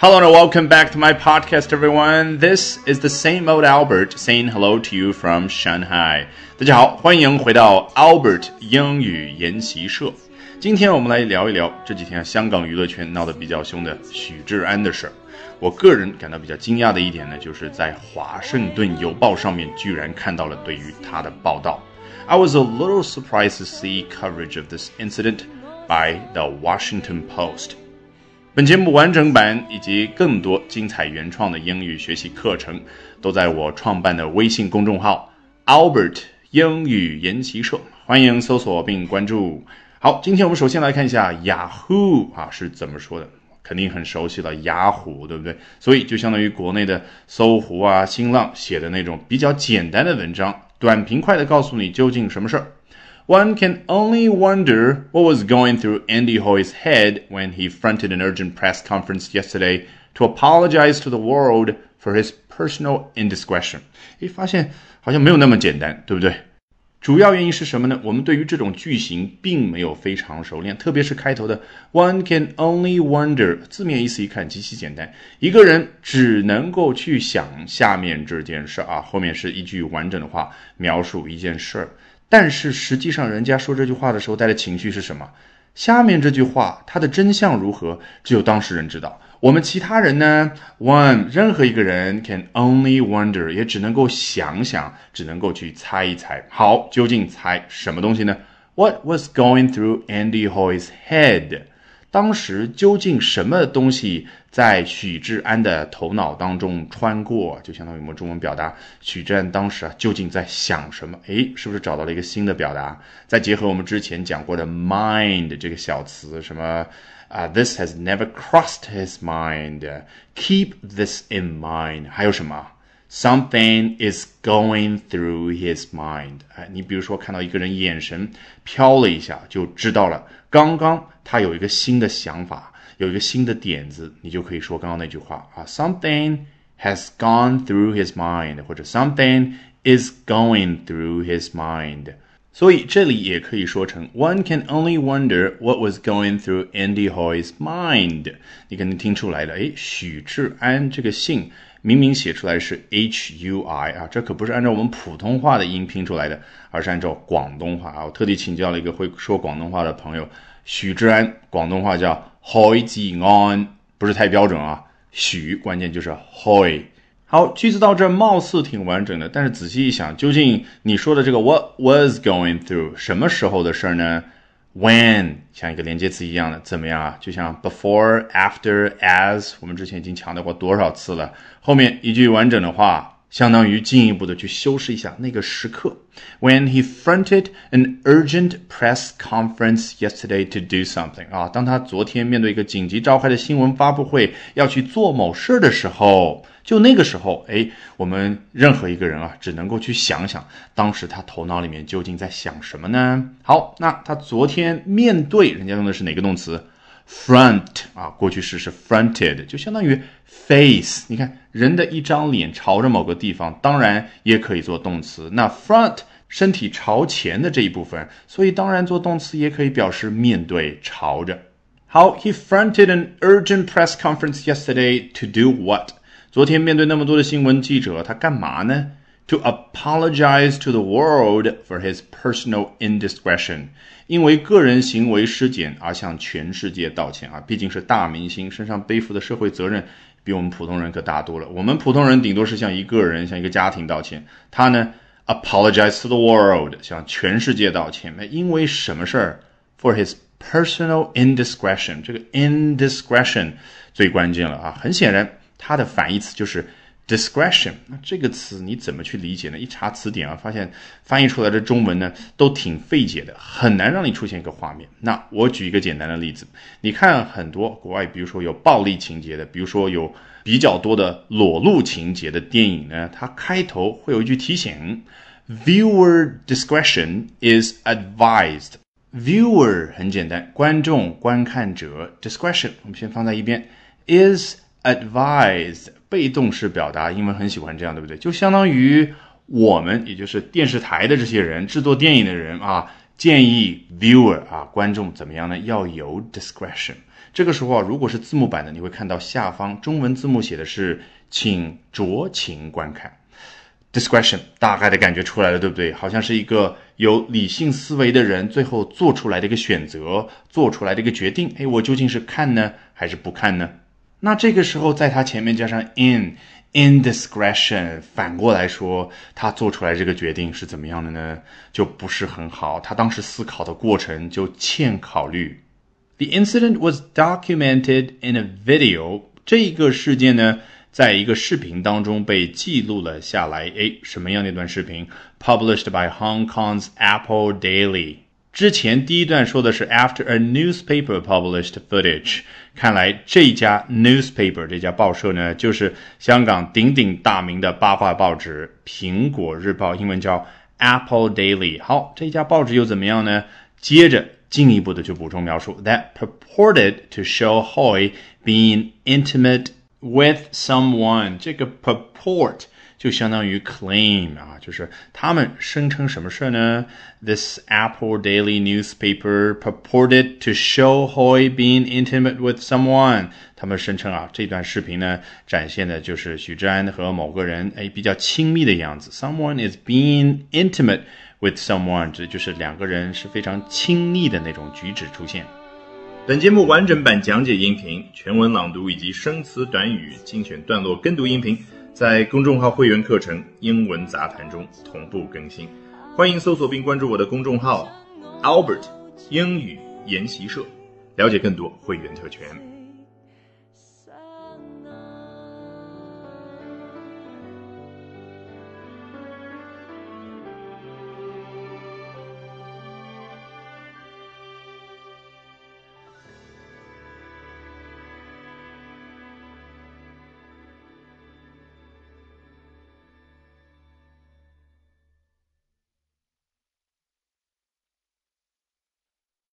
Hello and welcome back to my podcast, everyone. This is the same old Albert saying hello to you from Shanghai. 大家好，欢迎回到 Albert 英语研习社。今天我们来聊一聊这几天香港娱乐圈闹得比较凶的许志安的事儿。我个人感到比较惊讶的一点呢，就是在《华盛顿邮报》上面居然看到了对于他的报道。I was a little surprised to see coverage of this incident by the Washington Post. 本节目完整版以及更多精彩原创的英语学习课程，都在我创办的微信公众号 Albert 英语研习社，欢迎搜索并关注。好，今天我们首先来看一下雅虎啊是怎么说的，肯定很熟悉了，雅虎对不对？所以就相当于国内的搜狐啊、新浪写的那种比较简单的文章，短平快的告诉你究竟什么事儿。One can only wonder what was going through Andy Hoy's head when he fronted an urgent press conference yesterday to apologize to the world for his personal indiscretion。诶，发现好像没有那么简单，对不对？主要原因是什么呢？我们对于这种句型并没有非常熟练，特别是开头的 "One can only wonder"，字面意思一看极其简单，一个人只能够去想下面这件事啊，后面是一句完整的话描述一件事儿。 但是实际上，人家说这句话的时候带的情绪是什么？下面这句话它的真相如何，只有当事人知道。我们其他人呢？One，任何一个人 can only wonder，也只能够想想，只能够去猜一猜。好，究竟猜什么东西呢？What was going through Andy Hoy's head？当时究竟什么东西在许志安的头脑当中穿过？就相当于我们中文表达，许志安当时啊究竟在想什么？诶，是不是找到了一个新的表达？再结合我们之前讲过的 mind 这个小词，什么啊？This has never crossed his mind. Keep this in mind. 还有什么 ？Something is going through his mind。哎，你比如说看到一个人眼神飘了一下，就知道了，刚刚他有一个新的想法，有一个新的点子，你就可以说刚刚那句话啊，Something has gone through his mind，或者 Something is going through his mind。所以这里也可以说成 One can only wonder what was going through Andy Hoy's mind。你肯定听出来了，哎，许志安这个姓。 明明写出来是 H U I 啊，这可不是按照我们普通话的音拼出来的，而是按照广东话啊。我特地请教了一个会说广东话的朋友，许志安广东话叫 Hoi Ji An，不是太标准啊。许关键就是 Hoi。好，句子到这貌似挺完整的，但是仔细一想，究竟你说的这个 What was going through 什么时候的事儿呢？When 像一个连接词一样的怎么样啊？就像 before、after、as，我们之前已经强调过多少次了。后面一句完整的话，相当于进一步的去修饰一下那个时刻。When he fronted an urgent press conference yesterday to do something 啊，当他昨天面对一个紧急召开的新闻发布会要去做某事的时候。就那个时候，哎，我们任何一个人啊，只能够去想想，当时他头脑里面究竟在想什么呢？好，那他昨天面对人家用的是哪个动词？front 啊，过去式是 fronted，就相当于 face。你看，人的一张脸朝着某个地方，当然也可以做动词。那 front 身体朝前的这一部分，所以当然做动词也可以表示面对、朝着。好，He fronted an urgent press conference yesterday to do what？昨天面对那么多的新闻记者，他干嘛呢？To apologize to the world for his personal indiscretion，因为个人行为失检而向全世界道歉啊！毕竟是大明星，身上背负的社会责任比我们普通人可大多了。我们普通人顶多是向一个人、向一个家庭道歉，他呢，apologize to the world，向全世界道歉。那因为什么事儿？For his personal indiscretion，这个 indiscretion 最关键了啊！很显然。它的反义词就是 discretion。那这个词你怎么去理解呢？一查词典啊，发现翻译出来的中文呢都挺费解的，很难让你出现一个画面。那我举一个简单的例子，你看很多国外，比如说有暴力情节的，比如说有比较多的裸露情节的电影呢，它开头会有一句提醒：viewer discretion is advised。viewer 很简单，观众、观看者；discretion 我们先放在一边，is advise 被动式表达，英文很喜欢这样，对不对？就相当于我们，也就是电视台的这些人，制作电影的人啊，建议 viewer 啊，观众怎么样呢？要有 discretion。这个时候啊，如果是字幕版的，你会看到下方中文字幕写的是“请酌情观看”。discretion 大概的感觉出来了，对不对？好像是一个有理性思维的人最后做出来的一个选择，做出来的一个决定。哎，我究竟是看呢，还是不看呢？那这个时候在它前面加上 in indiscretion，反过来说，他做出来这个决定是怎么样的呢？就不是很好。他当时思考的过程就欠考虑。The incident was documented in a video。这个事件呢？在一个视频当中被记录了下来。诶，什么样的一段视频？Published by Hong Kong's Apple Daily。之前第一段说的是 After a newspaper published footage。看来这家 newspaper 这家报社呢，就是香港鼎鼎大名的八卦报纸《苹果日报》，英文叫 Apple Daily。好，这家报纸又怎么样呢？接着进一步的就补充描述，that purported to show Hoy being intimate。with someone，这个 purport 就相当于 claim 啊，就是他们声称什么事呢？This Apple Daily newspaper purported to show Hoy being intimate with someone。他们声称啊，这段视频呢，展现的就是许志安和某个人哎比较亲密的样子。Someone is being intimate with someone，这就是两个人是非常亲密的那种举止出现。本节目完整版讲解音频、全文朗读以及生词短语精选段落跟读音频，在公众号会员课程《英文杂谈》中同步更新。欢迎搜索并关注我的公众号 Albert 英语研习社，了解更多会员特权。